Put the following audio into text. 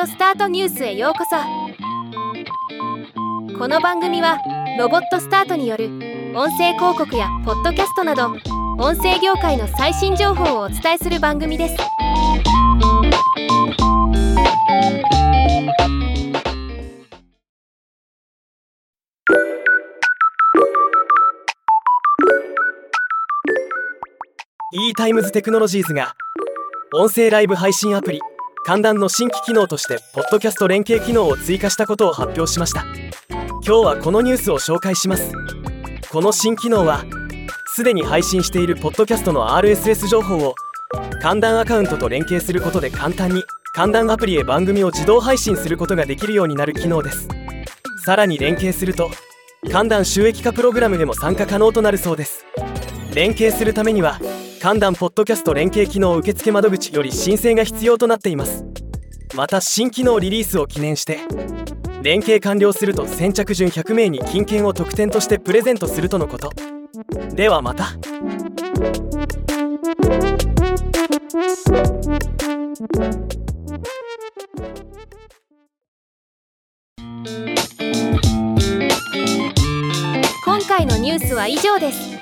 オスタートニュースへようこそ。この番組はロボットスタートによる音声広告やポッドキャストなど音声業界の最新情報をお伝えする番組です。E タイムズテクノロジーズが音声ライブ配信アプリ観覧の新規機能としてポッドキャスト連携機能を追加したことを発表しました。今日はこのニュースを紹介します。この新機能はすでに配信しているポッドキャストの RSS 情報を観覧アカウントと連携することで簡単に観覧アプリへ番組を自動配信することができるようになる機能です。さらに連携すると観覧収益化プログラムでも参加可能となるそうです。連携するためには観覧ポッドキャスト連携機能受付窓口より申請が必要となっています。また新機能リリースを記念して連携完了すると先着順100名に金券を特典としてプレゼントするとのこと。ではまた。今回のニュースは以上です。